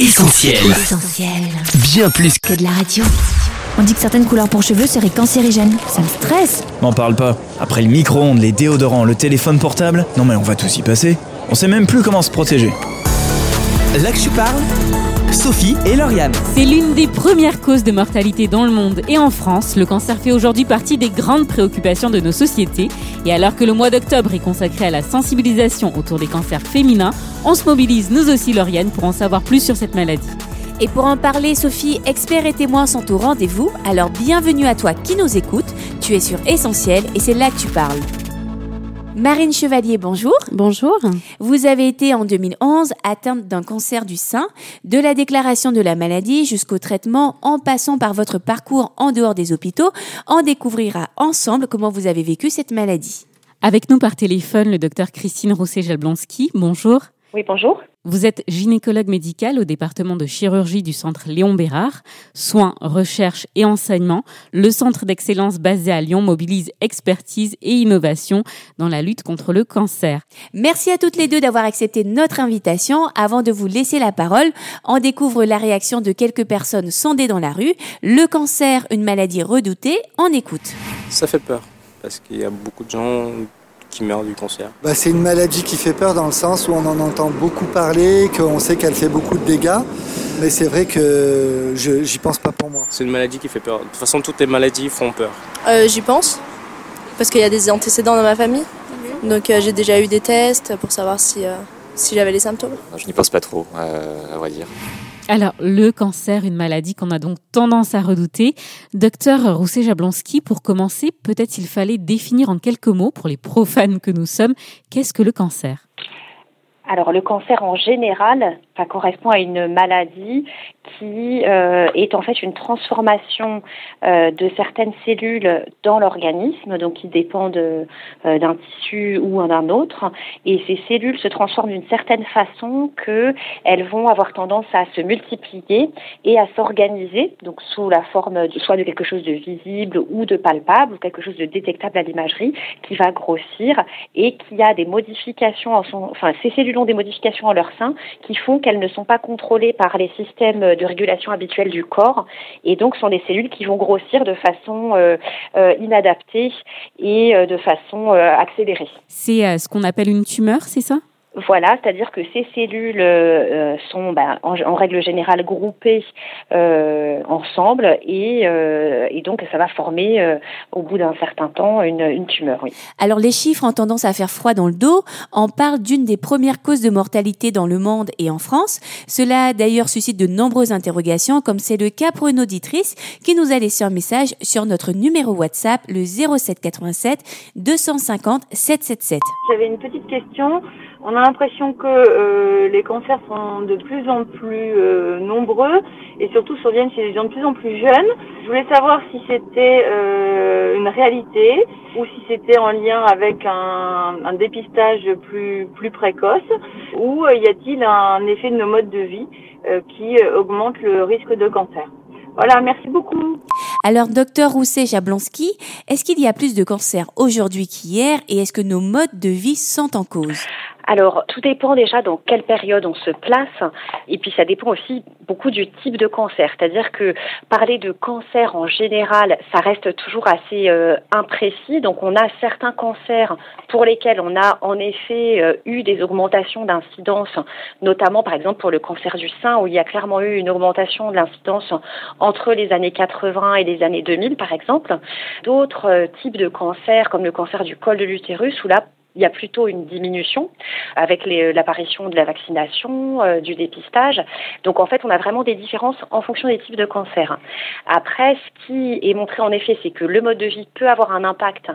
Essentiel. Essentiel. Bien plus que Que de la radio. On dit que certaines couleurs pour cheveux seraient cancérigènes. Ça me stresse. M'en parle pas. Après le micro-ondes, les déodorants, le téléphone portable, non mais on va tous y passer. On sait même plus comment se protéger. Là que tu parles, Sophie et Lauriane. C'est l'une des premières causes de mortalité dans le monde et en France. Le cancer fait aujourd'hui partie des grandes préoccupations de nos sociétés. Et alors que le mois d'octobre est consacré à la sensibilisation autour des cancers féminins, on se mobilise nous aussi, Lauriane, pour en savoir plus sur cette maladie. Et pour en parler, Sophie, experts et témoins sont au rendez-vous. Alors bienvenue à toi qui nous écoute. Tu es sur Essentiel et c'est là que tu parles. Marine Chevalier, bonjour. Bonjour. Vous avez été en 2011 atteinte d'un cancer du sein, de la déclaration de la maladie jusqu'au traitement en passant par votre parcours en dehors des hôpitaux. On découvrira ensemble comment vous avez vécu cette maladie. Avec nous par téléphone, le docteur Christine Rousset-Jablonski. Bonjour. Oui, bonjour. Vous êtes gynécologue médicale au département de chirurgie du centre Léon Bérard. Soins, recherche et enseignement, le centre d'excellence basé à Lyon mobilise expertise et innovation dans la lutte contre le cancer. Merci à toutes les deux d'avoir accepté notre invitation. Avant de vous laisser la parole, on découvre la réaction de quelques personnes sondées dans la rue. Le cancer, une maladie redoutée, on écoute. Ça fait peur parce qu'il y a beaucoup de gens qui meurent du cancer. Bah, c'est une maladie qui fait peur dans le sens où on en entend beaucoup parler, qu'on sait qu'elle fait beaucoup de dégâts. Mais c'est vrai que je j'y pense pas pour moi. C'est une maladie qui fait peur. De toute façon, toutes les maladies font peur. Euh, J'y pense, parce qu'il y a des antécédents dans ma famille. Donc euh, j'ai déjà eu des tests pour savoir si, euh, si j'avais les symptômes. Je n'y pense pas trop, euh, à vrai dire. Alors, le cancer, une maladie qu'on a donc tendance à redouter. Docteur Rousset-Jablonski, pour commencer, peut-être il fallait définir en quelques mots, pour les profanes que nous sommes, qu'est-ce que le cancer? Alors le cancer en général, ça correspond à une maladie qui euh, est en fait une transformation euh, de certaines cellules dans l'organisme, donc qui dépendent euh, d'un tissu ou d'un autre, et ces cellules se transforment d'une certaine façon que elles vont avoir tendance à se multiplier et à s'organiser, donc sous la forme soit de quelque chose de visible ou de palpable, ou quelque chose de détectable à l'imagerie, qui va grossir et qui a des modifications, en son, enfin ces cellules des modifications en leur sein qui font qu'elles ne sont pas contrôlées par les systèmes de régulation habituelle du corps et donc sont des cellules qui vont grossir de façon euh, euh, inadaptée et euh, de façon accélérée. C'est ce qu'on appelle une tumeur, c'est ça? Voilà, c'est-à-dire que ces cellules euh, sont ben, en, en règle générale groupées euh, ensemble et, euh, et donc ça va former euh, au bout d'un certain temps une, une tumeur. Oui. Alors les chiffres ont tendance à faire froid dans le dos. On parle d'une des premières causes de mortalité dans le monde et en France. Cela d'ailleurs suscite de nombreuses interrogations, comme c'est le cas pour une auditrice qui nous a laissé un message sur notre numéro WhatsApp, le 07 87 250 777. J'avais une petite question. On a l'impression que euh, les cancers sont de plus en plus euh, nombreux et surtout surviennent chez les gens de plus en plus jeunes. Je voulais savoir si c'était euh, une réalité ou si c'était en lien avec un, un dépistage plus, plus précoce ou euh, y a-t-il un effet de nos modes de vie euh, qui euh, augmente le risque de cancer. Voilà, merci beaucoup. Alors docteur Rousset-Jablonski, est-ce qu'il y a plus de cancers aujourd'hui qu'hier et est-ce que nos modes de vie sont en cause? Alors, tout dépend déjà dans quelle période on se place, et puis ça dépend aussi beaucoup du type de cancer. C'est-à-dire que parler de cancer en général, ça reste toujours assez euh, imprécis. Donc, on a certains cancers pour lesquels on a en effet euh, eu des augmentations d'incidence, notamment par exemple pour le cancer du sein, où il y a clairement eu une augmentation de l'incidence entre les années 80 et les années 2000, par exemple. D'autres euh, types de cancers, comme le cancer du col de l'utérus, où là, il y a plutôt une diminution avec les- l'apparition de la vaccination, euh, du dépistage. Donc en fait, on a vraiment des différences en fonction des types de cancers. Après, ce qui est montré en effet, c'est que le mode de vie peut avoir un impact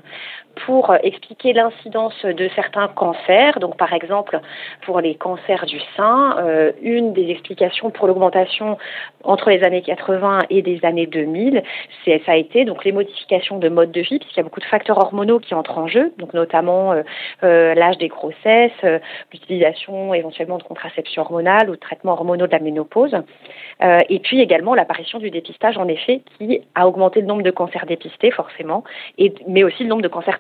pour euh, expliquer l'incidence de certains cancers. Donc par exemple, pour les cancers du sein, euh, une des explications pour l'augmentation entre les années 80 et les années 2000, c'est ça a été donc les modifications de mode de vie, puisqu'il y a beaucoup de facteurs hormonaux qui entrent en jeu, donc notamment euh, l'âge des grossesses, l'utilisation éventuellement de contraception hormonale ou de traitements hormonaux de la ménopause, et puis également l'apparition du dépistage en effet qui a augmenté le nombre de cancers dépistés forcément, et, mais aussi le nombre de cancers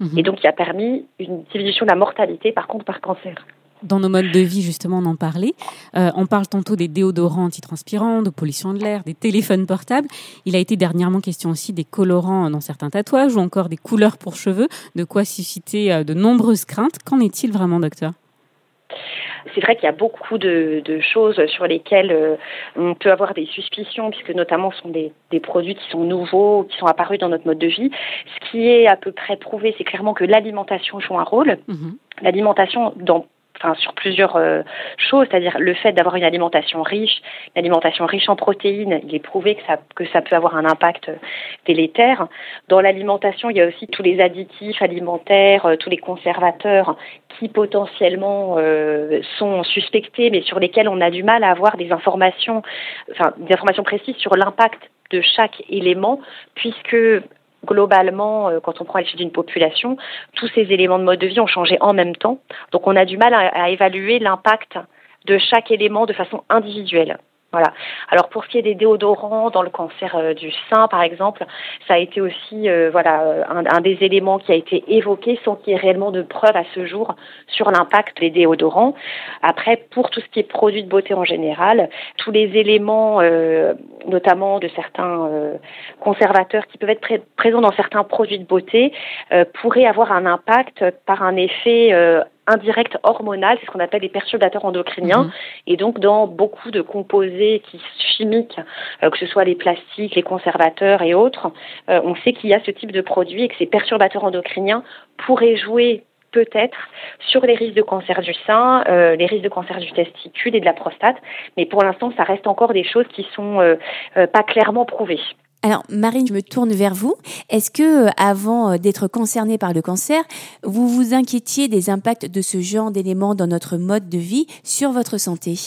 Mhm. et donc qui a permis une diminution de la mortalité par contre par cancer. Dans nos modes de vie, justement, on en parlait. Euh, on parle tantôt des déodorants antitranspirants, de pollution de l'air, des téléphones portables. Il a été dernièrement question aussi des colorants dans certains tatouages ou encore des couleurs pour cheveux, de quoi susciter euh, de nombreuses craintes. Qu'en est-il vraiment, docteur? C'est vrai qu'il y a beaucoup de, choses sur lesquelles euh, on peut avoir des suspicions, puisque notamment ce sont des, produits qui sont nouveaux, qui sont apparus dans notre mode de vie. Ce qui est à peu près prouvé, c'est clairement que l'alimentation joue un rôle. Mhm. L'alimentation, dans enfin sur plusieurs euh, choses, c'est-à-dire le fait d'avoir une alimentation riche, une alimentation riche en protéines, il est prouvé que ça que ça peut avoir un impact délétère. Dans l'alimentation, il y a aussi tous les additifs alimentaires, euh, tous les conservateurs qui potentiellement euh, sont suspectés, mais sur lesquels on a du mal à avoir des informations, enfin des informations précises sur l'impact de chaque élément, puisque globalement, euh, quand on prend l'échelle d'une population, tous ces éléments de mode de vie ont changé en même temps. Donc on a du mal à évaluer l'impact de chaque élément de façon individuelle. Voilà. Alors pour ce qui est des déodorants dans le cancer euh, du sein, par exemple, ça a été aussi euh, voilà euh, un, des éléments qui a été évoqué sans qu'il y ait réellement de preuves à ce jour sur l'impact des déodorants. Après, pour tout ce qui est produits de beauté en général, tous les éléments, notamment de certains conservateurs qui peuvent être présents dans certains produits de beauté, pourraient avoir un impact par un effet indirect hormonal, c'est ce qu'on appelle les perturbateurs endocriniens. Mhm. Et donc, dans beaucoup de composés qui, chimiques, euh, que ce soit les plastiques, les conservateurs et autres, euh, on sait qu'il y a ce type de produits et que ces perturbateurs endocriniens pourraient jouer peut-être sur les risques de cancer du sein, euh, les risques de cancer du testicule et de la prostate. Mais pour l'instant, ça reste encore des choses qui sont pas clairement prouvées. Alors, Marine, je me tourne vers vous. Est-ce que, euh, avant euh, d'être concernée par le cancer, vous vous inquiétiez des impacts de ce genre d'éléments dans notre mode de vie sur votre santé?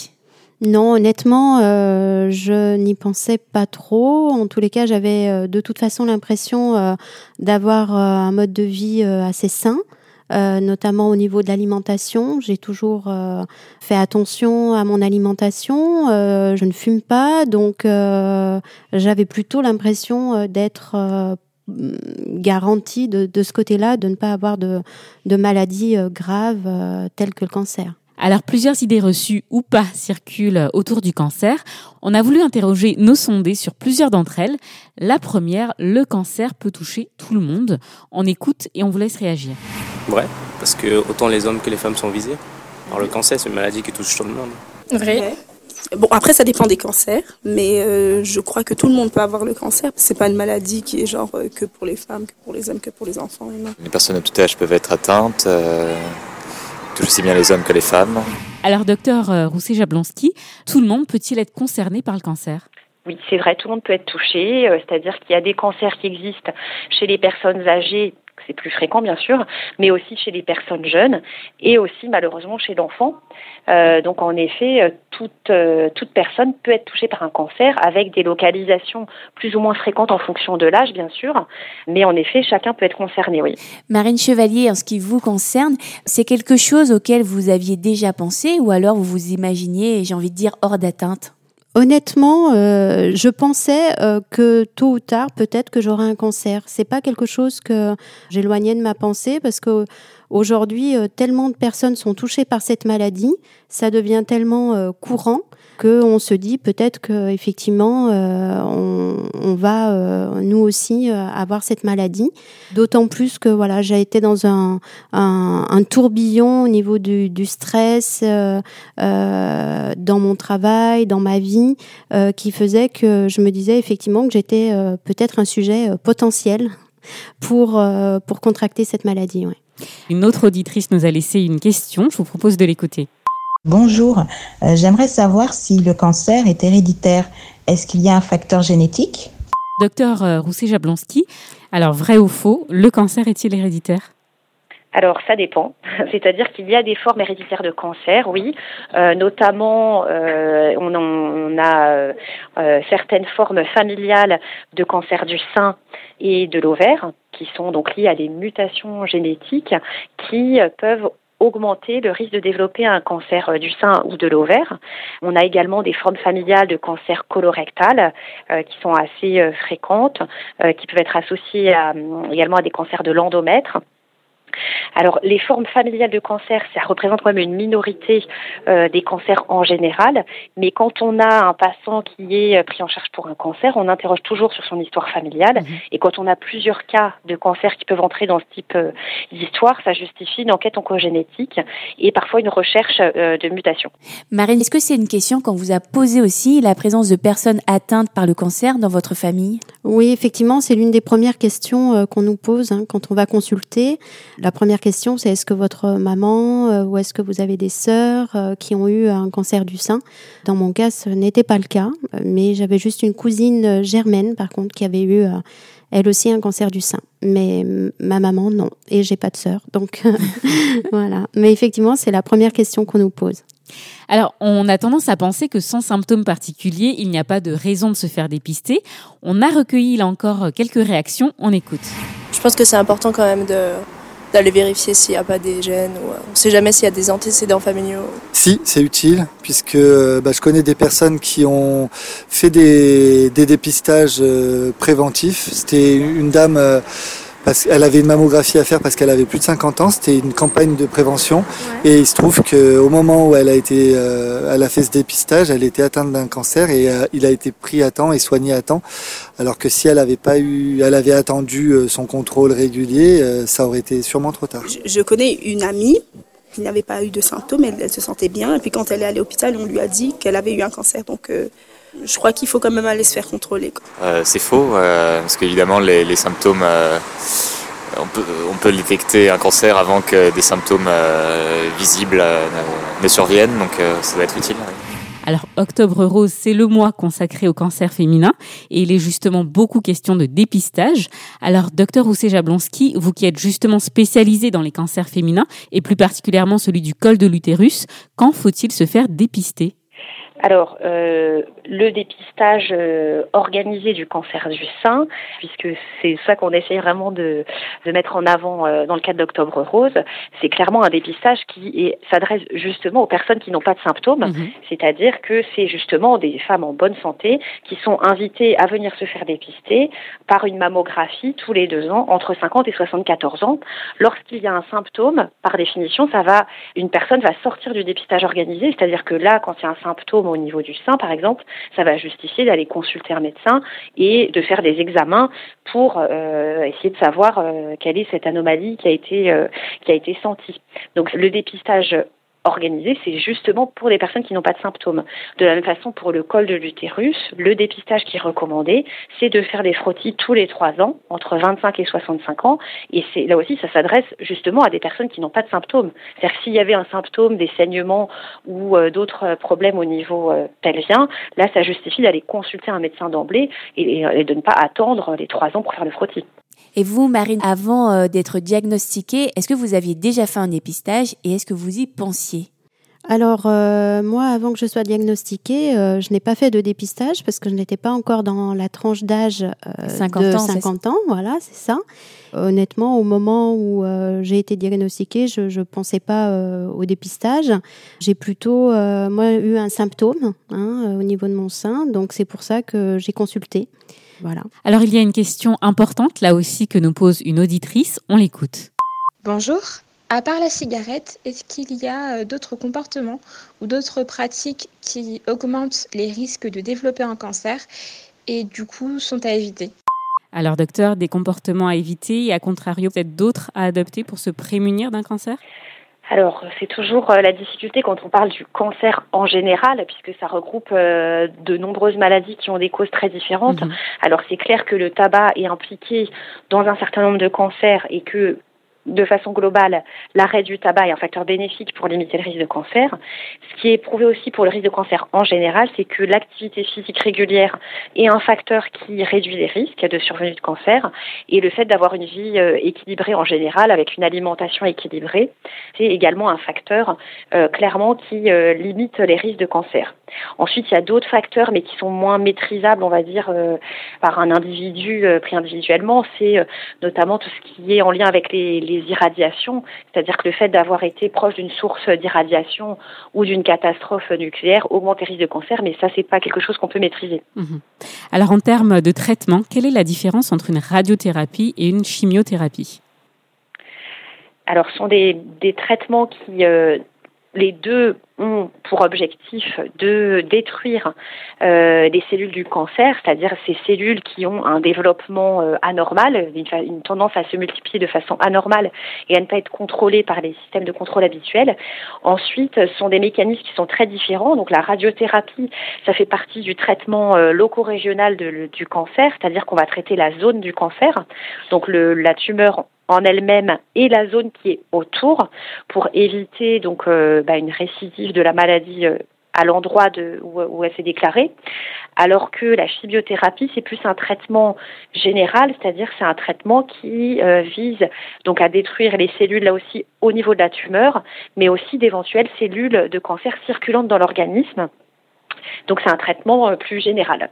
Non, honnêtement, euh, je n'y pensais pas trop. En tous les cas, j'avais de toute façon l'impression d'avoir un mode de vie assez sain. Euh, notamment au niveau de l'alimentation. J'ai toujours euh, fait attention à mon alimentation. Euh, je ne fume pas, donc j'avais plutôt l'impression d'être garantie de, ce côté-là, de ne pas avoir de, de maladies graves telles que le cancer. Alors plusieurs idées reçues ou pas circulent autour du cancer. On a voulu interroger nos sondés sur plusieurs d'entre elles. La première, le cancer peut toucher tout le monde. On écoute et on vous laisse réagir. Vrai, parce que autant les hommes que les femmes sont visés. Alors le cancer, c'est une maladie qui touche tout le monde. Vrai. Bon, après, ça dépend des cancers, mais euh, je crois que tout le monde peut avoir le cancer. C'est pas une maladie qui est genre euh, que pour les femmes, que pour les hommes, que pour les enfants. Les personnes de tout âge peuvent être atteintes. Euh, touche aussi bien les hommes que les femmes. Alors, docteur euh, Rousset-Jablonski, tout le monde peut-il être concerné par le cancer? Oui, c'est vrai, tout le monde peut être touché, c'est-à-dire qu'il y a des cancers qui existent chez les personnes âgées c'est plus fréquent bien sûr, mais aussi chez les personnes jeunes et aussi malheureusement chez l'enfant. Euh, donc en effet, euh, toute, euh, toute personne peut être touchée par un cancer avec des localisations plus ou moins fréquentes en fonction de l'âge bien sûr, mais en effet chacun peut être concerné, oui. Marine Chevalier, en ce qui vous concerne, c'est quelque chose auquel vous aviez déjà pensé ou alors vous vous imaginiez, j'ai envie de dire, hors d'atteinte? Honnêtement, euh, je pensais euh, que tôt ou tard, peut-être que j'aurais un cancer. C'est pas quelque chose que j'éloignais de ma pensée parce que aujourd'hui, euh, tellement de personnes sont touchées par cette maladie, ça devient tellement courant qu'on se dit peut-être que effectivement euh, on, va euh, nous aussi euh, avoir cette maladie. D'autant plus que voilà j'ai été dans un, tourbillon au niveau du, stress dans mon travail, dans ma vie, qui faisait que je me disais effectivement que j'étais peut-être un sujet potentiel pour pour contracter cette maladie. Une autre auditrice nous a laissé une question. Je vous propose de l'écouter. Bonjour, euh, j'aimerais savoir si le cancer est héréditaire. Est-ce qu'il y a un facteur génétique? Docteur euh, Rousset-Jablonski, alors vrai ou faux, le cancer est-il héréditaire? Alors ça dépend, c'est-à-dire qu'il y a des formes héréditaires de cancer, oui, euh, notamment on, on, a certaines formes familiales de cancer du sein et de l'ovaire qui sont donc liées à des mutations génétiques qui peuvent augmenter le risque de développer un cancer euh, du sein ou de l'ovaire. On a également des formes familiales de cancer colorectal euh, qui sont assez euh, fréquentes, qui peuvent être associées à, également à des cancers de l'endomètre. Alors, les formes familiales de cancer, ça représente quand même une minorité euh, des cancers en général, mais quand on a un patient qui est euh, pris en charge pour un cancer, on interroge toujours sur son histoire familiale, et quand on a plusieurs cas de cancer qui peuvent entrer dans ce type euh, d'histoire, ça justifie une enquête oncogénétique et parfois une recherche euh, de mutation. Marine, est-ce que c'est une question qu'on vous a posée aussi, la présence de personnes atteintes par le cancer dans votre famille? Oui, effectivement, c'est l'une des premières questions euh, qu'on nous pose hein, quand on va consulter. La première question, c'est est-ce que votre maman euh, ou est-ce que vous avez des sœurs euh, qui ont eu un cancer du sein? Dans mon cas, ce n'était pas le cas, mais j'avais juste une cousine euh, germaine, par contre, qui avait eu euh, elle aussi un cancer du sein. Mais ma maman, non. Et j'ai pas de sœur. Donc, voilà. Mais effectivement, c'est la première question qu'on nous pose. Alors, on a tendance à penser que sans symptômes particuliers, il n'y a pas de raison de se faire dépister. On a recueilli là encore quelques réactions. On écoute. Je pense que c'est important quand même de d'aller vérifier s'il n'y a pas des gènes ou euh, on ne sait jamais s'il y a des antécédents familiaux. Si, c'est utile, puisque euh, bah, je connais des personnes qui ont fait des, dépistages euh, préventifs. C'était une dame, parce qu'elle avait une mammographie à faire parce qu'elle avait plus de 50 ans. C'était une campagne de prévention. Et il se trouve qu'au moment où elle a, été, euh, elle a fait ce dépistage, elle était atteinte d'un cancer et euh, il a été pris à temps et soigné à temps. Alors que si elle avait pas eu, elle avait attendu euh, son contrôle régulier, euh, ça aurait été sûrement trop tard. Je connais une amie qui n'avait pas eu de symptômes, elle, elle se sentait bien. Et puis quand elle est allée à l'hôpital, on lui a dit qu'elle avait eu un cancer. Donc euh, je crois qu'il faut quand même aller se faire contrôler. Euh, c'est faux, euh, parce qu'évidemment, les, les symptômes, euh, on, peut, on peut détecter un cancer avant que des symptômes euh, visibles euh, ne surviennent, donc euh, ça doit être utile. ouais. Alors, Octobre Rose, c'est le mois consacré au cancer féminin et il est justement beaucoup question de dépistage. Alors, docteur Rousset Jablonski, vous qui êtes justement spécialisé dans les cancers féminins et plus particulièrement celui du col de l'utérus, quand faut-il se faire dépister? Alors, euh, le dépistage euh, organisé du cancer du sein, puisque c'est ça qu'on essaye vraiment de, de mettre en avant euh, dans le cadre d'Octobre Rose, c'est clairement un dépistage qui s'adresse justement aux personnes qui n'ont pas de symptômes, c'est-à-dire que c'est justement des femmes en bonne santé qui sont invitées à venir se faire dépister par une mammographie tous les deux ans entre 50 et 74 ans. Lorsqu'il y a un symptôme, par définition, ça va, une personne va sortir du dépistage organisé, c'est-à-dire que là, quand il y a un symptôme au niveau du sein, par exemple, ça va justifier d'aller consulter un médecin et de faire des examens pour euh, essayer de savoir euh, quelle est cette anomalie qui a été euh, qui a été sentie. Donc le dépistage organisé, c'est justement pour les personnes qui n'ont pas de symptômes. De la même façon, pour le col de l'utérus, le dépistage qui est recommandé, c'est de faire des frottis tous les trois ans, entre 25 et 65 ans. Et c'est là aussi, ça s'adresse justement à des personnes qui n'ont pas de symptômes. C'est-à-dire s'il y avait un symptôme, des saignements ou euh, d'autres problèmes au niveau euh, pelvien, là, ça justifie d'aller consulter un médecin d'emblée et de ne pas attendre les trois ans pour faire le frottis. Et vous, Marine, avant euh, d'être diagnostiquée, est-ce que vous aviez déjà fait un dépistage et est-ce que vous y pensiez? Alors, euh, moi, avant que je sois diagnostiquée, euh, je n'ai pas fait de dépistage parce que je n'étais pas encore dans la tranche d'âge euh, 50 de ans, c'est 50 ans. Voilà, c'est ça. Honnêtement, au moment où j'ai été diagnostiquée, je ne pensais pas au dépistage. J'ai plutôt, moi, eu un symptôme hein, au niveau de mon sein. Donc, c'est pour ça que j'ai consulté. Voilà. Alors, il y a une question importante là aussi que nous pose une auditrice. On l'écoute. Bonjour. À part la cigarette, est-ce qu'il y a euh, d'autres comportements ou d'autres pratiques qui augmentent les risques de développer un cancer et du coup sont à éviter? Alors, docteur, des comportements à éviter et à contrario, peut-être d'autres à adopter pour se prémunir d'un cancer? Alors, c'est toujours euh, la difficulté quand on parle du cancer en général, puisque ça regroupe euh, de nombreuses maladies qui ont des causes très différentes. Alors, c'est clair que le tabac est impliqué dans un certain nombre de cancers et que de façon globale, l'arrêt du tabac est un facteur bénéfique pour limiter le risque de cancer. Ce qui est prouvé aussi pour le risque de cancer en général, c'est que l'activité physique régulière est un facteur qui réduit les risques de survenue de cancer. Et le fait d'avoir une vie euh, équilibrée en général, avec une alimentation équilibrée, c'est également un facteur euh, clairement qui euh, limite les risques de cancer. Ensuite, il y a d'autres facteurs, mais qui sont moins maîtrisables, on va dire, euh, par un individu euh, pris individuellement. C'est euh, notamment tout ce qui est en lien avec les, les irradiations, c'est-à-dire que le fait d'avoir été proche d'une source d'irradiation ou d'une catastrophe nucléaire augmente les risques de cancer, mais ça, c'est pas quelque chose qu'on peut maîtriser. Mhm. Alors, en termes de traitement, quelle est la différence entre une radiothérapie et une chimiothérapie? Alors, ce sont des, des traitements qui, les deux ont pour objectif de détruire euh, des cellules du cancer, c'est-à-dire ces cellules qui ont un développement euh, anormal, une, tendance à se multiplier de façon anormale et à ne pas être contrôlées par les systèmes de contrôle habituels. Ensuite, ce sont des mécanismes qui sont très différents. Donc la radiothérapie, ça fait partie du traitement euh, loco-régional du cancer, c'est-à-dire qu'on va traiter la zone du cancer, donc le, la tumeur en elle-même et la zone qui est autour pour éviter donc euh, bah, une récidive de la maladie euh, à l'endroit où, où, elle s'est déclarée, alors que la chimiothérapie c'est plus un traitement général, c'est-à-dire c'est un traitement qui euh, vise donc à détruire les cellules là aussi au niveau de la tumeur, mais aussi d'éventuelles cellules de cancer circulantes dans l'organisme. Donc c'est un traitement plus général.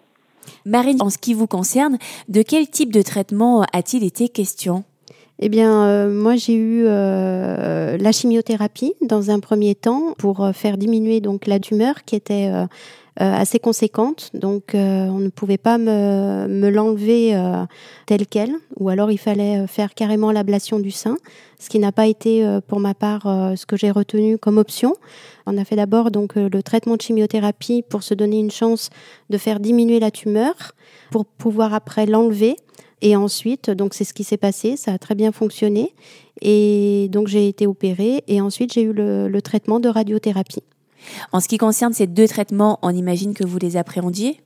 Marine, en ce qui vous concerne, de quel type de traitement a-t-il été question? Eh bien, euh, moi, j'ai eu euh, la chimiothérapie dans un premier temps pour euh, faire diminuer donc la tumeur qui était assez conséquente. Donc, on ne pouvait pas me, me l'enlever telle quelle, ou alors il fallait faire carrément l'ablation du sein, ce qui n'a pas été pour ma part ce que j'ai retenu comme option. On a fait d'abord donc le traitement de chimiothérapie pour se donner une chance de faire diminuer la tumeur, pour pouvoir après l'enlever et ensuite, donc c'est ce qui s'est passé, ça a très bien fonctionné. Et donc j'ai été opérée et ensuite j'ai eu le, traitement de radiothérapie. En ce qui concerne ces deux traitements, on imagine que vous les appréhendiez?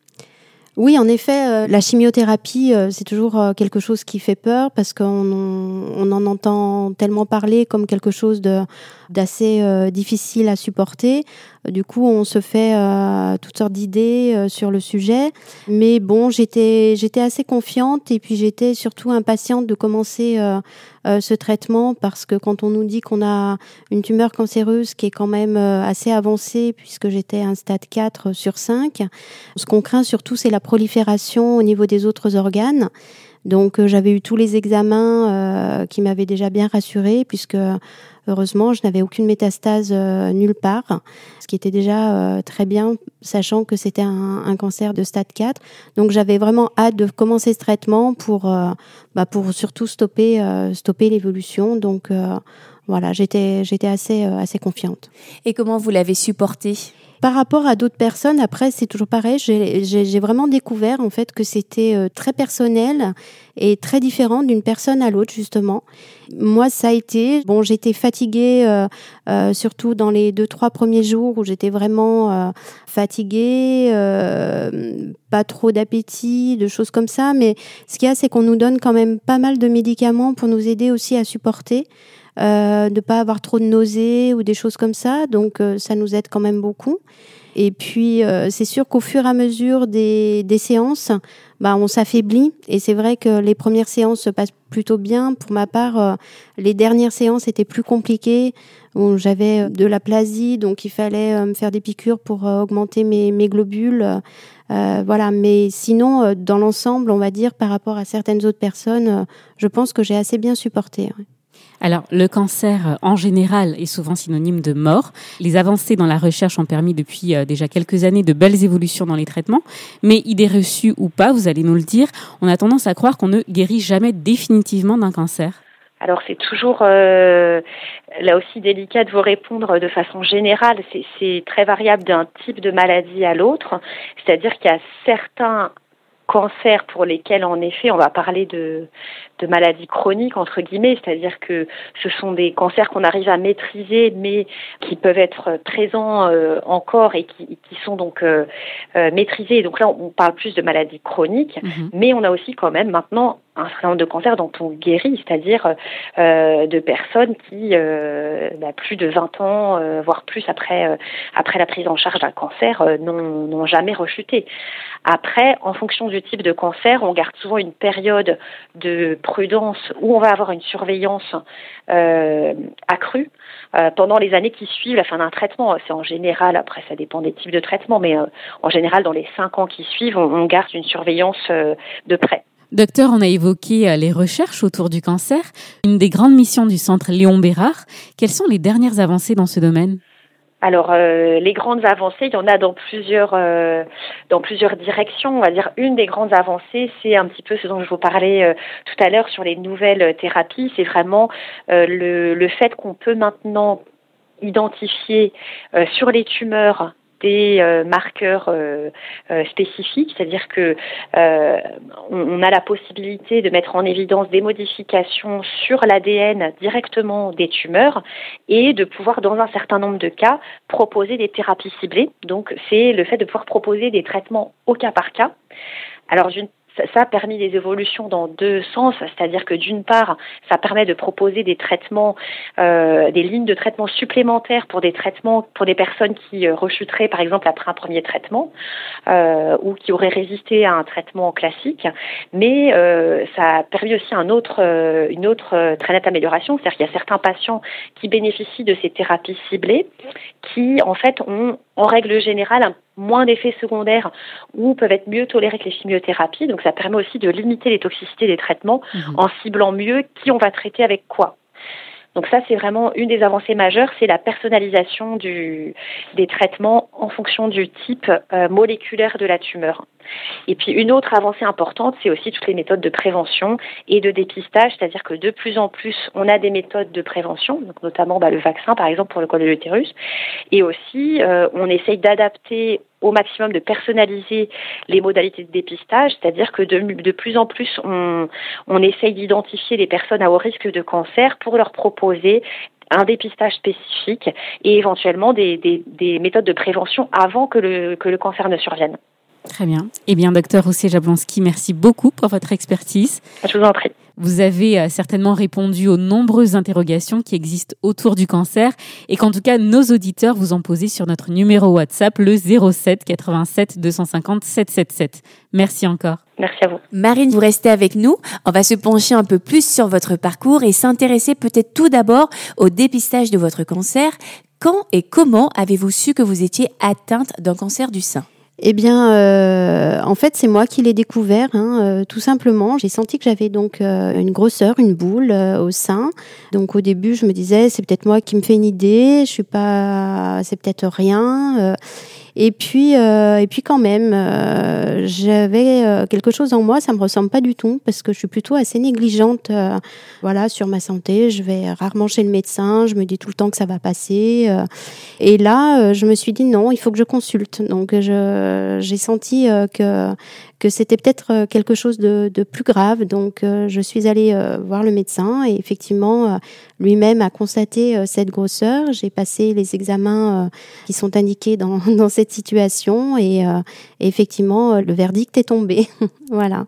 Oui, en effet, euh, la chimiothérapie, euh, c'est toujours euh, quelque chose qui fait peur parce qu'on on en entend tellement parler comme quelque chose de d'assez difficile à supporter. Du coup, on se fait euh, toutes sortes d'idées euh, sur le sujet. Mais bon, j'étais j'étais assez confiante et puis j'étais surtout impatiente de commencer euh, ce traitement parce que quand on nous dit qu'on a une tumeur cancéreuse qui est quand même assez avancée puisque j'étais à un stade 4 sur 5, ce qu'on craint surtout c'est la prolifération au niveau des autres organes. Donc j'avais eu tous les examens qui m'avaient déjà bien rassurée puisque Heureusement, je n'avais aucune métastase euh, nulle part, ce qui était déjà euh, très bien, sachant que c'était un, cancer de stade 4. Donc j'avais vraiment hâte de commencer ce traitement pour, euh, bah, pour surtout stopper, stopper l'évolution. Donc voilà, j'étais, j'étais assez, assez confiante. Et comment vous l'avez supporté par rapport à d'autres personnes, après, c'est toujours pareil. J'ai vraiment découvert en fait que c'était euh, très personnel et très différent d'une personne à l'autre justement. Moi, ça a été bon. J'étais fatiguée, euh, euh, surtout dans les deux trois premiers jours où j'étais vraiment fatiguée, pas trop d'appétit, de choses comme ça. Mais ce qu'il y a, c'est qu'on nous donne quand même pas mal de médicaments pour nous aider aussi à supporter. Euh, de pas avoir trop de nausées ou des choses comme ça. Donc euh, ça nous aide quand même beaucoup. Et puis euh, c'est sûr qu'au fur et à mesure des, des séances, bah, on s'affaiblit. Et c'est vrai que les premières séances se passent plutôt bien. Pour ma part, les dernières séances étaient plus compliquées. J'avais de la plasie, donc il fallait me faire des piqûres pour augmenter mes, mes globules. voilà, mais sinon, dans l'ensemble, on va dire par rapport à certaines autres personnes, je pense que j'ai assez bien supporté. Alors, le cancer euh, en général est souvent synonyme de mort. Les avancées dans la recherche ont permis depuis euh, déjà quelques années de belles évolutions dans les traitements, mais idée reçue ou pas, vous allez nous le dire, on a tendance à croire qu'on ne guérit jamais définitivement d'un cancer. Alors c'est toujours euh, là aussi délicat de vous répondre de façon générale. C'est très variable d'un type de maladie à l'autre. C'est-à-dire qu'il y a certains cancers pour lesquels en effet on va parler de, de maladies chroniques entre guillemets, c'est-à-dire que ce sont des cancers qu'on arrive à maîtriser mais qui peuvent être présents euh, encore et qui, qui sont donc euh, euh, maîtrisés. Donc là on parle plus de maladies chroniques, mhm. mais on a aussi quand même maintenant un certain nombre de cancers dont on guérit, c'est-à-dire euh, de personnes qui, euh, bah, plus de 20 ans, euh, voire plus après, après la prise en charge d'un cancer, n'ont jamais rechuté. Après, en fonction du type de cancer, on garde souvent une période de où on va avoir une surveillance accrue pendant les années qui suivent la fin d'un traitement. C'est en général, après ça dépend des types de traitements, mais en général, dans les cinq ans qui suivent, on, on garde une surveillance de près. Docteur, on a évoqué euh, les recherches autour du cancer. Une des grandes missions du centre Léon Bérard, quelles sont les dernières avancées dans ce domaine? Alors, euh, les grandes avancées, il y en a dans plusieurs, euh, dans plusieurs directions. On va dire une des grandes avancées, c'est un petit peu ce dont je vous parlais euh, tout à l'heure sur les nouvelles thérapies. C'est vraiment le, le fait qu'on peut maintenant identifier sur les tumeurs des euh, marqueurs euh, euh, spécifiques, c'est-à-dire que on, a la possibilité de mettre en évidence des modifications sur l'ADN directement des tumeurs et de pouvoir, dans un certain nombre de cas, proposer des thérapies ciblées. Donc, c'est le fait de pouvoir proposer des traitements au cas par cas. Alors, ça a permis des évolutions dans deux sens, c'est-à-dire que d'une part, ça permet de proposer des traitements, euh, des lignes de traitement supplémentaires pour des traitements pour des personnes qui euh, rechuteraient par exemple après un premier traitement euh, ou qui auraient résisté à un traitement classique, mais euh, ça a permis aussi un autre, euh, une autre euh, très nette amélioration, c'est-à-dire qu'il y a certains patients qui bénéficient de ces thérapies ciblées, qui en fait ont en règle générale un moins d'effets secondaires ou peuvent être mieux tolérés que les chimiothérapies. Donc ça permet aussi de limiter les toxicités des traitements mhm. en ciblant mieux qui on va traiter avec quoi. Donc ça, c'est vraiment une des avancées majeures, c'est la personnalisation du, des traitements en fonction du type euh, moléculaire de la tumeur. Et puis une autre avancée importante, c'est aussi toutes les méthodes de prévention et de dépistage, c'est-à-dire que de plus en plus, on a des méthodes de prévention, donc notamment bah, le vaccin par exemple pour le col de l'utérus, et aussi euh, on essaye d'adapter au maximum de personnaliser les modalités de dépistage, c'est-à-dire que de, de, plus en plus, on, on essaye d'identifier les personnes à haut risque de cancer pour leur proposer un dépistage spécifique et éventuellement des, des, des méthodes de prévention avant que le, que le cancer ne survienne. Très bien. Eh bien, docteur Roussé Jablonski, merci beaucoup pour votre expertise. Je vous en prie. Vous avez euh, certainement répondu aux nombreuses interrogations qui existent autour du cancer et qu'en tout cas nos auditeurs vous ont posé sur notre numéro WhatsApp le 07 87 250 777. Merci encore. Merci à vous. Marine, vous restez avec nous. On va se pencher un peu plus sur votre parcours et s'intéresser peut-être tout d'abord au dépistage de votre cancer. Quand et comment avez-vous su que vous étiez atteinte d'un cancer du sein? Eh bien, euh, en fait, c'est moi qui l'ai découvert, hein, euh, tout simplement. J'ai senti que j'avais donc euh, une grosseur, une boule au sein. Donc, au début, je me disais, c'est peut-être moi qui me fais une idée. Je suis pas, c'est peut-être rien. Et puis, euh, et puis quand même, euh, j'avais euh, quelque chose en moi, ça me ressemble pas du tout parce que je suis plutôt assez négligente, voilà, sur ma santé. Je vais rarement chez le médecin, je me dis tout le temps que ça va passer. et là, je me suis dit non, il faut que je consulte. Donc, j'ai senti que que c'était peut-être quelque chose de, plus grave. Donc, je suis allée voir le médecin et effectivement, lui-même a constaté cette grosseur. J'ai passé les examens qui sont indiqués dans, cette situation et, euh, effectivement euh, le verdict est tombé. Voilà.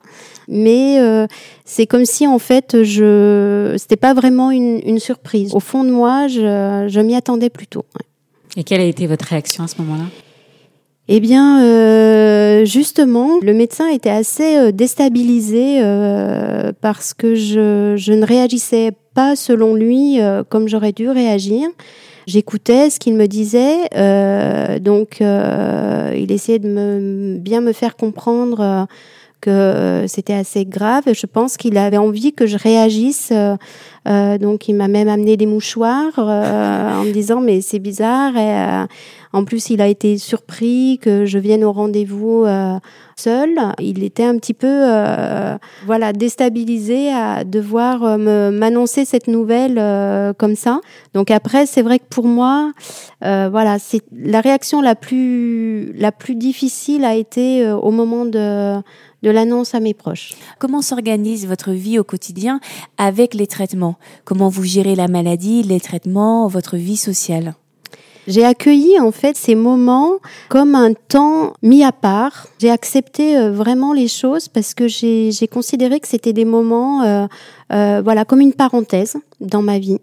Mais euh, c'est comme si en fait je c'était pas vraiment une, surprise. Au fond de moi je, je m'y attendais plutôt et quelle a été votre réaction à ce moment-là? Eh bien, justement, le médecin était assez déstabilisé parce que je, je, ne réagissais pas, selon lui, comme j'aurais dû réagir. J'écoutais ce qu'il me disait, euh, donc euh, il essayait de me, bien me faire comprendre euh, que c'était assez grave. Je pense qu'il avait envie que je réagisse. Donc il m'a même amené des mouchoirs en me disant mais c'est bizarre. Et, en plus, il a été surpris que je vienne au rendez-vous euh, seul. Il était un petit peu, euh, voilà, déstabilisé à devoir euh, m'annoncer cette nouvelle comme ça. Donc après, c'est vrai que pour moi, voilà, c'est la réaction la plus la plus difficile a été au moment de de l'annonce à mes proches. Comment s'organise votre vie au quotidien avec les traitements? Comment vous gérez la maladie, les traitements, votre vie sociale j'ai accueilli en fait ces moments comme un temps mis à part. J'ai accepté euh, vraiment les choses parce que j'ai considéré que c'était des moments, euh, euh, voilà, comme une parenthèse dans ma vie.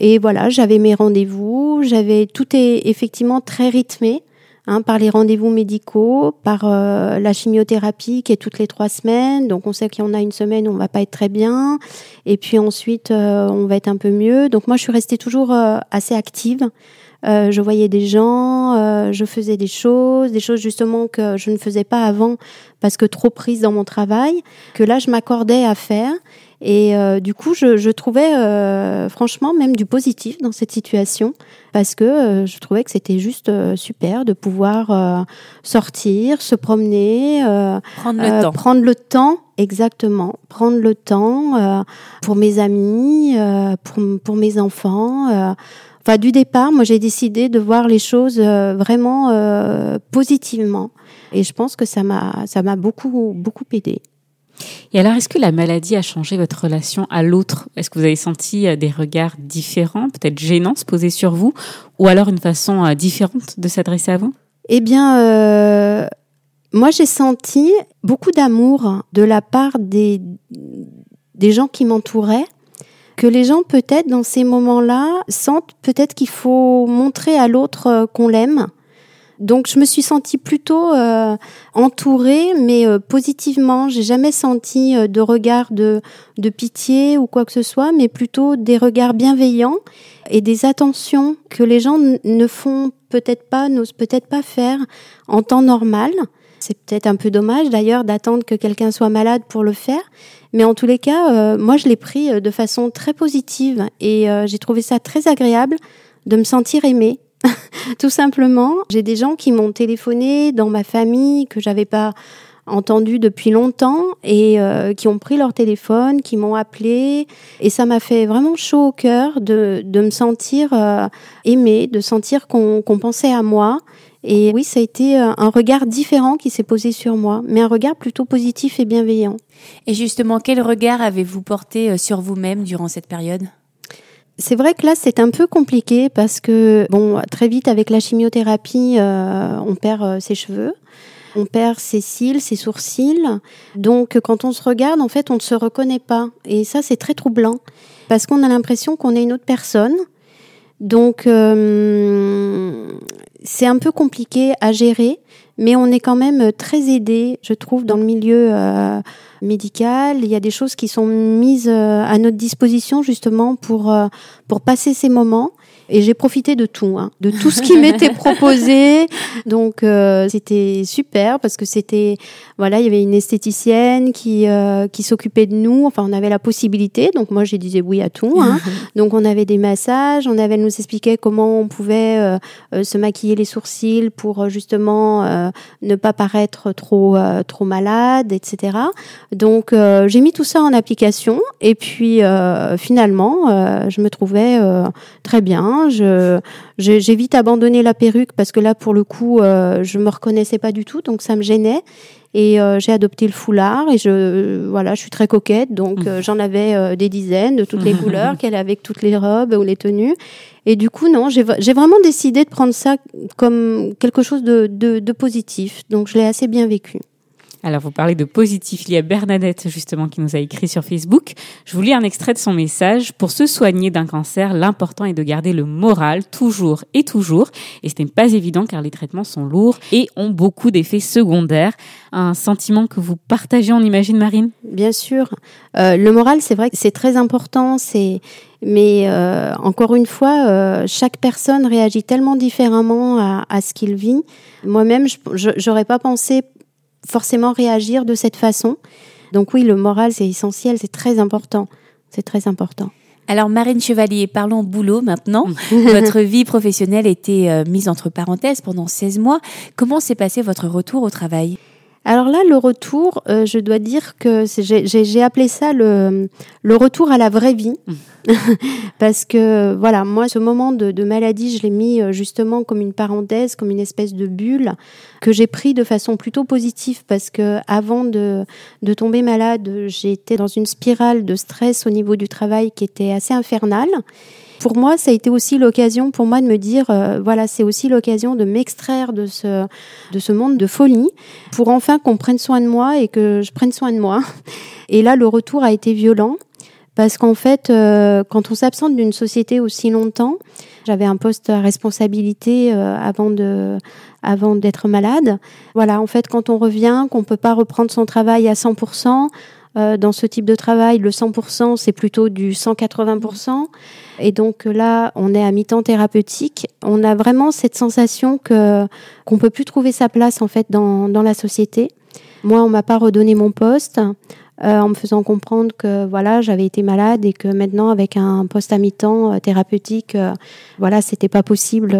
Et voilà, j'avais mes rendez-vous, j'avais tout est effectivement très rythmé. Hein, par les rendez-vous médicaux, par euh, la chimiothérapie qui est toutes les trois semaines. Donc on sait qu'il y en a une semaine où on va pas être très bien, et puis ensuite on va être un peu mieux. Donc moi je suis restée toujours assez active. Euh, je voyais des gens, euh, je faisais des choses, des choses justement que je ne faisais pas avant parce que trop prise dans mon travail, que là je m'accordais à faire. Et euh, du coup, je, je trouvais euh, franchement même du positif dans cette situation parce que euh, je trouvais que c'était juste euh, super de pouvoir euh, sortir, se promener, euh, Prendre le temps. prendre le temps, exactement, prendre le temps euh, pour mes amis, euh, pour, pour mes enfants. euh. Enfin, du départ, moi, j'ai décidé de voir les choses euh, vraiment euh, positivement, et je pense que ça m'a ça m'a beaucoup beaucoup aidé. Et alors, est-ce que la maladie a changé votre relation à l'autre? Est-ce que vous avez senti euh, des regards différents, peut-être gênants, se poser sur vous, ou alors une façon euh, différente de s'adresser à vous? Eh bien, euh, moi, j'ai senti beaucoup d'amour de la part des, des gens qui m'entouraient, que les gens, peut-être, dans ces moments-là, sentent peut-être qu'il faut montrer à l'autre qu'on l'aime. Donc, je me suis sentie plutôt euh, entourée, mais euh, positivement. J'ai jamais senti euh, de regard de, de pitié ou quoi que ce soit, mais plutôt des regards bienveillants et des attentions que les gens ne font peut-être pas, n'osent peut-être pas faire en temps normal. C'est peut-être un peu dommage d'ailleurs d'attendre que quelqu'un soit malade pour le faire, mais en tous les cas, euh, moi je l'ai pris de façon très positive et j'ai trouvé ça très agréable de me sentir aimée. Tout simplement, j'ai des gens qui m'ont téléphoné dans ma famille que j'avais pas entendu depuis longtemps et euh, qui ont pris leur téléphone, qui m'ont appelé et ça m'a fait vraiment chaud au cœur de, de me sentir euh, aimée, de sentir qu'on pensait à moi. Et oui, ça a été euh, un regard différent qui s'est posé sur moi, mais un regard plutôt positif et bienveillant. Et justement, quel regard avez-vous porté sur vous-même durant cette période? C'est vrai que là, c'est un peu compliqué parce que, bon, très vite, avec la chimiothérapie, euh, on perd euh, ses cheveux. On perd ses cils, ses sourcils. Donc, quand on se regarde, en fait, on ne se reconnaît pas. Et ça, c'est très troublant. Parce qu'on a l'impression qu'on est une autre personne. Donc, euh, c'est un peu compliqué à gérer. Mais on est quand même très aidé, je trouve, dans le milieu médical. Il y a des choses qui sont mises euh, à notre disposition, justement, pour, euh, pour passer ces moments. Et j'ai profité de tout, hein, de tout ce qui m'était proposé. Donc euh, c'était super parce que c'était voilà, il y avait une esthéticienne qui euh, qui s'occupait de nous. Enfin, on avait la possibilité. Donc moi, j'ai disais oui à tout. Hein. donc on avait des massages, on avait elle nous expliquait comment on pouvait euh, euh, se maquiller les sourcils pour euh, justement euh, ne pas paraître trop euh, trop malade, etc. Donc euh, j'ai mis tout ça en application et puis euh, finalement, euh, je me trouvais euh, très bien. Je j'ai vite abandonné la perruque parce que là, pour le coup, euh, je me reconnaissais pas du tout, donc ça me gênait. Et euh, j'ai adopté le foulard et je voilà, je suis très coquette, donc euh, j'en avais euh, des dizaines de toutes les couleurs qu'elle avait avec toutes les robes ou les tenues. Et du coup, non, j'ai vraiment décidé de prendre ça comme quelque chose de, de, de positif. Donc je l'ai assez bien vécu. Alors, vous parlez de positif. Il y a Bernadette, justement, qui nous a écrit sur Facebook. Je vous lis un extrait de son message. Pour se soigner d'un cancer, l'important est de garder le moral, toujours et toujours. Et ce n'est pas évident car les traitements sont lourds et ont beaucoup d'effets secondaires. Un sentiment que vous partagez, on imagine, Marine? Bien sûr. Euh, le moral, c'est vrai que c'est très important. C'est mais euh, encore une fois, euh, chaque personne réagit tellement différemment à, à ce qu'il vit. Moi-même, je pas pensé forcément réagir de cette façon. Donc oui, le moral, c'est essentiel, c'est très important. C'est très important. Alors Marine Chevalier, parlons boulot maintenant. votre vie professionnelle était euh, mise entre parenthèses pendant 16 mois. Comment s'est passé votre retour au travail? Alors là, le retour, euh, je dois dire que j'ai- appelé ça le, le retour à la vraie vie. Parce que, voilà, moi, ce moment de, de maladie, je l'ai mis euh, justement comme une parenthèse, comme une espèce de bulle que j'ai pris de façon plutôt positive parce que avant de, de tomber malade, j'étais dans une spirale de stress au niveau du travail qui était assez infernale. Pour moi, ça a été aussi l'occasion pour moi de me dire, euh, voilà, c'est aussi l'occasion de m'extraire de ce, de ce monde de folie pour enfin qu'on prenne soin de moi et que je prenne soin de moi. Et là, le retour a été violent parce qu'en fait, euh, quand on s'absente d'une société aussi longtemps, j'avais un poste à responsabilité euh, avant de, avant d'être malade. Voilà, en fait, quand on revient, qu'on peut pas reprendre son travail à 100%, euh, dans ce type de travail, le 100%, c'est plutôt du 180%. Et donc là, on est à mi-temps thérapeutique. On a vraiment cette sensation que qu'on peut plus trouver sa place en fait dans, dans la société. Moi, on m'a pas redonné mon poste. Euh, en me faisant comprendre que voilà, j'avais été malade et que maintenant avec un poste à mi-temps euh, thérapeutique, euh, voilà, c'était pas possible,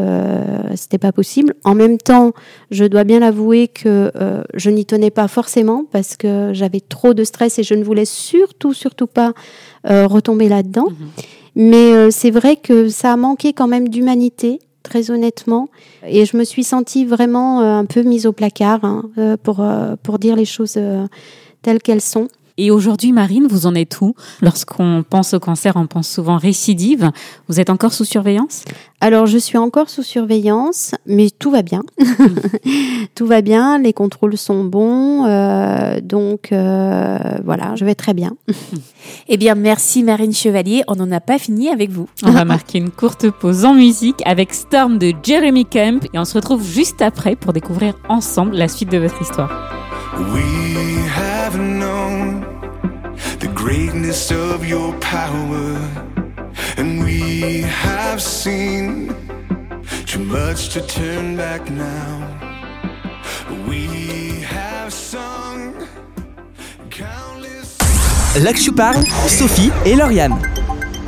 c'était pas possible. En même temps, je dois bien l'avouer que je n'y tenais pas forcément parce que j'avais trop de stress et je ne voulais surtout surtout pas retomber là-dedans. Mhm. Mais c'est vrai que ça a manqué quand même d'humanité très honnêtement. Et je me suis sentie vraiment euh, un peu mise au placard hein, euh, pour, euh, pour dire les choses telles qu'elles sont. Et aujourd'hui, Marine, vous en êtes où Lorsqu'on pense au cancer, on pense souvent récidive. Vous êtes encore sous surveillance Alors, je suis encore sous surveillance, mais tout va bien. tout va bien, les contrôles sont bons, euh, donc euh, voilà, je vais très bien. eh bien, merci Marine Chevalier. On n'en a pas fini avec vous. On va marquer une courte pause en musique avec Storm de Jeremy Camp et on se retrouve juste après pour découvrir ensemble la suite de votre histoire. Greatness of your power. And we have seen too much to turn back now. We have sung countless. Je parle, Sophie et Lauriane.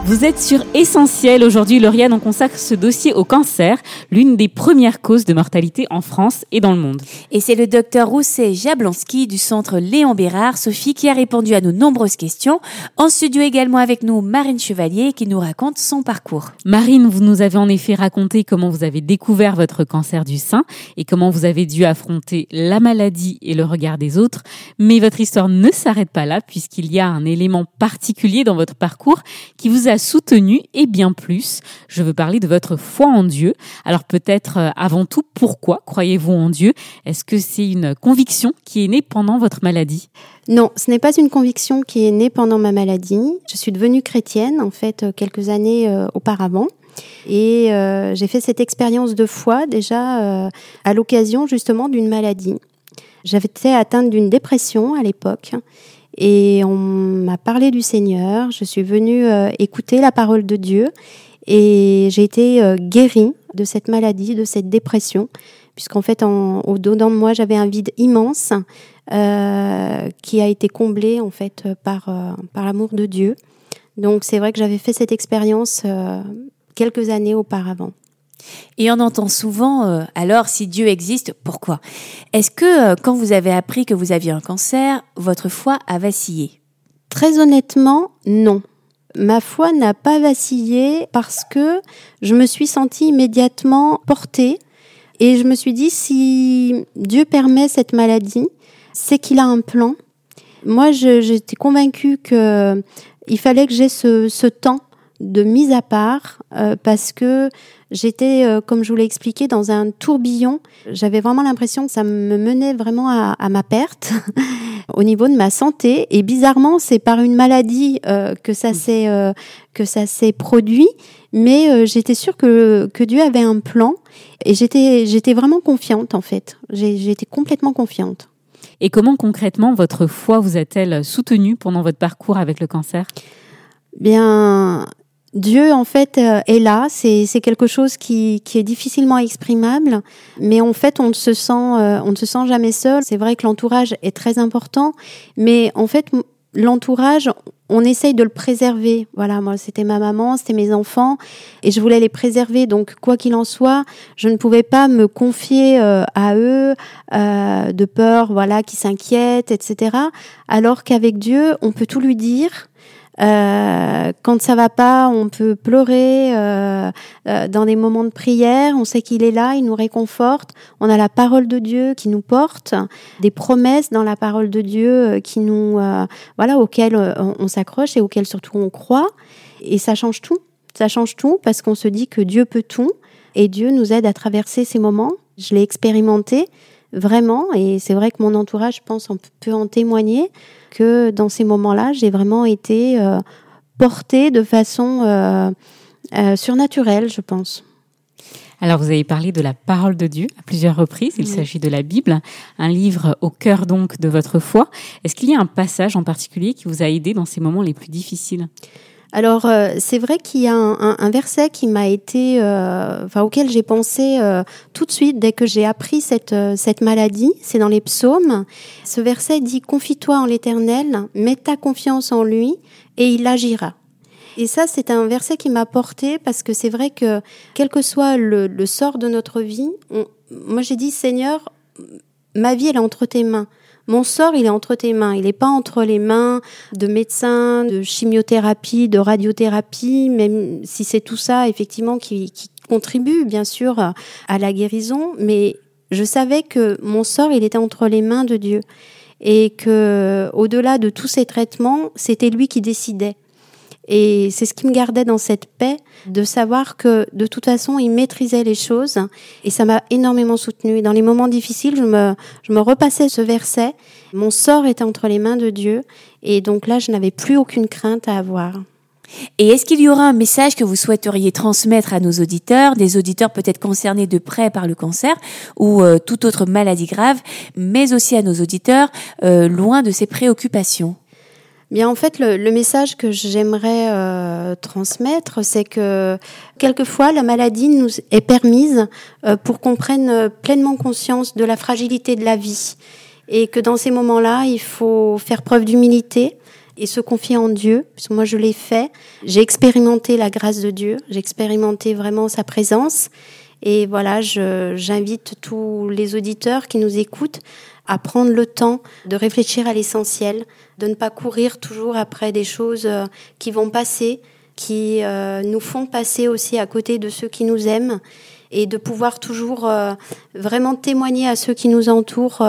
Vous êtes sur Essentiel. Aujourd'hui, Lauriane, on consacre ce dossier au cancer, l'une des premières causes de mortalité en France et dans le monde. Et c'est le docteur Rousset Jablonski du centre Léon Bérard, Sophie, qui a répondu à nos nombreuses questions. En studio également avec nous, Marine Chevalier, qui nous raconte son parcours. Marine, vous nous avez en effet raconté comment vous avez découvert votre cancer du sein et comment vous avez dû affronter la maladie et le regard des autres. Mais votre histoire ne s'arrête pas là, puisqu'il y a un élément particulier dans votre parcours qui vous a soutenu et bien plus. Je veux parler de votre foi en Dieu. Alors peut-être euh, avant tout, pourquoi croyez-vous en Dieu? Est-ce que c'est une conviction qui est née pendant votre maladie? Non, ce n'est pas une conviction qui est née pendant ma maladie. Je suis devenue chrétienne en fait euh, quelques années euh, auparavant. Et j'ai fait cette expérience de foi déjà à l'occasion justement d'une maladie. J'avais été atteinte d'une dépression à l'époque et on m'a parlé du Seigneur. Je suis venue euh, écouter la parole de Dieu et j'ai été euh, guérie de cette maladie, de cette dépression, puisqu'en fait, au dedans de moi, j'avais un vide immense euh, qui a été comblé en fait par par l'amour de Dieu. Donc c'est vrai que j'avais fait cette expérience quelques années auparavant. Et on entend souvent, euh, alors si Dieu existe, pourquoi? Est-ce que euh, quand vous avez appris que vous aviez un cancer, votre foi a vacillé? Très honnêtement, non. Ma foi n'a pas vacillé parce que je me suis sentie immédiatement portée et je me suis dit si Dieu permet cette maladie, c'est qu'il a un plan. Moi, j'étais convaincue que il fallait que j'ai ce, temps de mise à part euh, parce que j'étais, euh, comme je vous l'ai expliqué, dans un tourbillon. J'avais vraiment l'impression que ça me menait vraiment à, à ma perte au niveau de ma santé. Et bizarrement, c'est par une maladie euh, que ça s'est que ça s'est produit. Mais j'étais sûre que que Dieu avait un plan et j'étais j'étais vraiment confiante en fait. J'étais complètement confiante. Et comment concrètement votre foi vous a-t-elle soutenue pendant votre parcours avec le cancer? Bien, Dieu, en fait, euh, est là. C'est, quelque chose qui, qui est difficilement exprimable, mais en fait, on ne se sent, euh, on ne se sent jamais seul. C'est vrai que l'entourage est très important, mais en fait, l'entourage, on essaye de le préserver. Voilà, moi, c'était ma maman, c'était mes enfants, et je voulais les préserver. Donc, quoi qu'il en soit, je ne pouvais pas me confier euh, à eux de peur, voilà, qui s'inquiètent, etc. Alors qu'avec Dieu, on peut tout lui dire. Euh, quand ça va pas, on peut pleurer euh, euh, dans des moments de prière. On sait qu'il est là, il nous réconforte. On a la parole de Dieu qui nous porte, des promesses dans la parole de Dieu qui nous, voilà, auxquelles on, s'accroche et auxquelles surtout on croit. Et ça change tout. Ça change tout parce qu'on se dit que Dieu peut tout et Dieu nous aide à traverser ces moments. Je l'ai expérimenté vraiment et c'est vrai que mon entourage, je pense, peut en témoigner que dans ces moments-là, j'ai vraiment été euh, portée de façon euh, euh, surnaturelle, je pense. Alors, vous avez parlé de la parole de Dieu à plusieurs reprises. Il s'agit de la Bible, un livre au cœur donc de votre foi. Est-ce qu'il y a un passage en particulier qui vous a aidé dans ces moments les plus difficiles? Alors euh, c'est vrai qu'il y a un, un, verset qui m'a été, euh, enfin auquel j'ai pensé euh, tout de suite dès que j'ai appris cette cette maladie. C'est dans les psaumes. Ce verset dit confie-toi en l'Éternel, mets ta confiance en lui et il agira. Et ça, c'est un verset qui m'a porté parce que c'est vrai que quel que soit le, le sort de notre vie, moi j'ai dit Seigneur, ma vie elle est entre tes mains. Mon sort, il est entre tes mains. Il n'est pas entre les mains de médecins, de chimiothérapie, de radiothérapie, même si c'est tout ça, effectivement, qui, qui contribue, bien sûr, à la guérison. Mais je savais que mon sort, il était entre les mains de Dieu. Et que, au-delà de tous ces traitements, c'était lui qui décidait. Et c'est ce qui me gardait dans cette paix, de savoir que de toute façon, il maîtrisait les choses. Et ça m'a énormément soutenue. Dans les moments difficiles, je me, je me repassais ce verset. Mon sort était entre les mains de Dieu. Et donc là, je n'avais plus aucune crainte à avoir. Et est-ce qu'il y aura un message que vous souhaiteriez transmettre à nos auditeurs, des auditeurs peut-être concernés de près par le cancer ou euh, toute autre maladie grave, mais aussi à nos auditeurs euh, loin de ces préoccupations? Bien, en fait, le, le message que j'aimerais euh, transmettre, c'est que quelquefois la maladie nous est permise euh, pour qu'on prenne pleinement conscience de la fragilité de la vie et que dans ces moments-là, il faut faire preuve d'humilité et se confier en Dieu. Parce que moi, je l'ai fait. J'ai expérimenté la grâce de Dieu. J'ai expérimenté vraiment sa présence. Et voilà, j'invite tous les auditeurs qui nous écoutent à prendre le temps de réfléchir à l'essentiel, de ne pas courir toujours après des choses euh, qui vont passer, qui euh, nous font passer aussi à côté de ceux qui nous aiment et de pouvoir toujours euh, vraiment témoigner à ceux qui nous entourent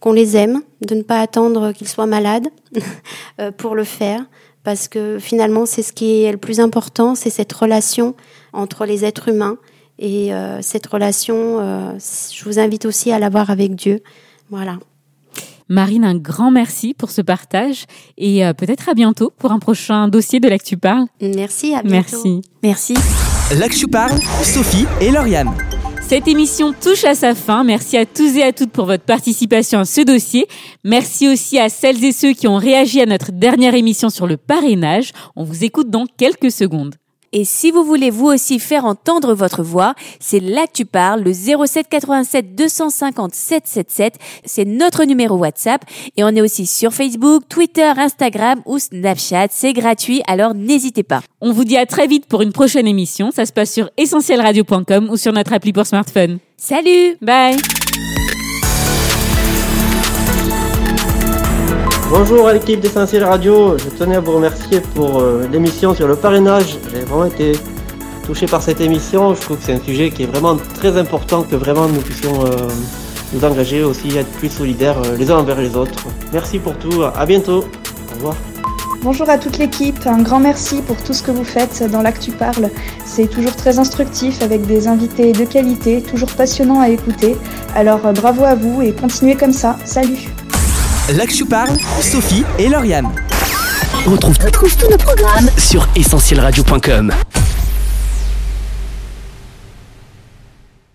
qu'on les aime, de ne pas attendre qu'ils soient malades pour le faire, parce que finalement c'est ce qui est le plus important, c'est cette relation entre les êtres humains et cette relation, je vous invite aussi à l'avoir avec Dieu. Voilà. Marine, un grand merci pour ce partage et euh, peut-être à bientôt pour un prochain dossier de l'Actu Parle. Merci, à bientôt. Merci. Merci. L'Actu Parle, Sophie et Lauriane. Cette émission touche à sa fin. Merci à tous et à toutes pour votre participation à ce dossier. Merci aussi à celles et ceux qui ont réagi à notre dernière émission sur le parrainage. On vous écoute dans quelques secondes. Et si vous voulez vous aussi faire entendre votre voix, c'est là que tu parles, le 07 87 250 777. C'est notre numéro WhatsApp. Et on est aussi sur Facebook, Twitter, Instagram ou Snapchat. C'est gratuit, alors n'hésitez pas. On vous dit à très vite pour une prochaine émission. Ça se passe sur essentielradio.com ou sur notre appli pour smartphone. Salut Bye Bonjour à l'équipe d'Essentiel Radio, je tenais à vous remercier pour euh, l'émission sur le parrainage. J'ai vraiment été touché par cette émission. Je trouve que c'est un sujet qui est vraiment très important, que vraiment nous puissions euh, nous engager aussi, être plus solidaires euh, les uns envers les autres. Merci pour tout, à bientôt. Au revoir. Bonjour à toute l'équipe, un grand merci pour tout ce que vous faites dans l'Actu Parle. C'est toujours très instructif avec des invités de qualité, toujours passionnant à écouter. Alors bravo à vous et continuez comme ça. Salut L'Actu Parle, Sophie et Lauriane. Retrouve, tous nos programmes sur essentielradio.com.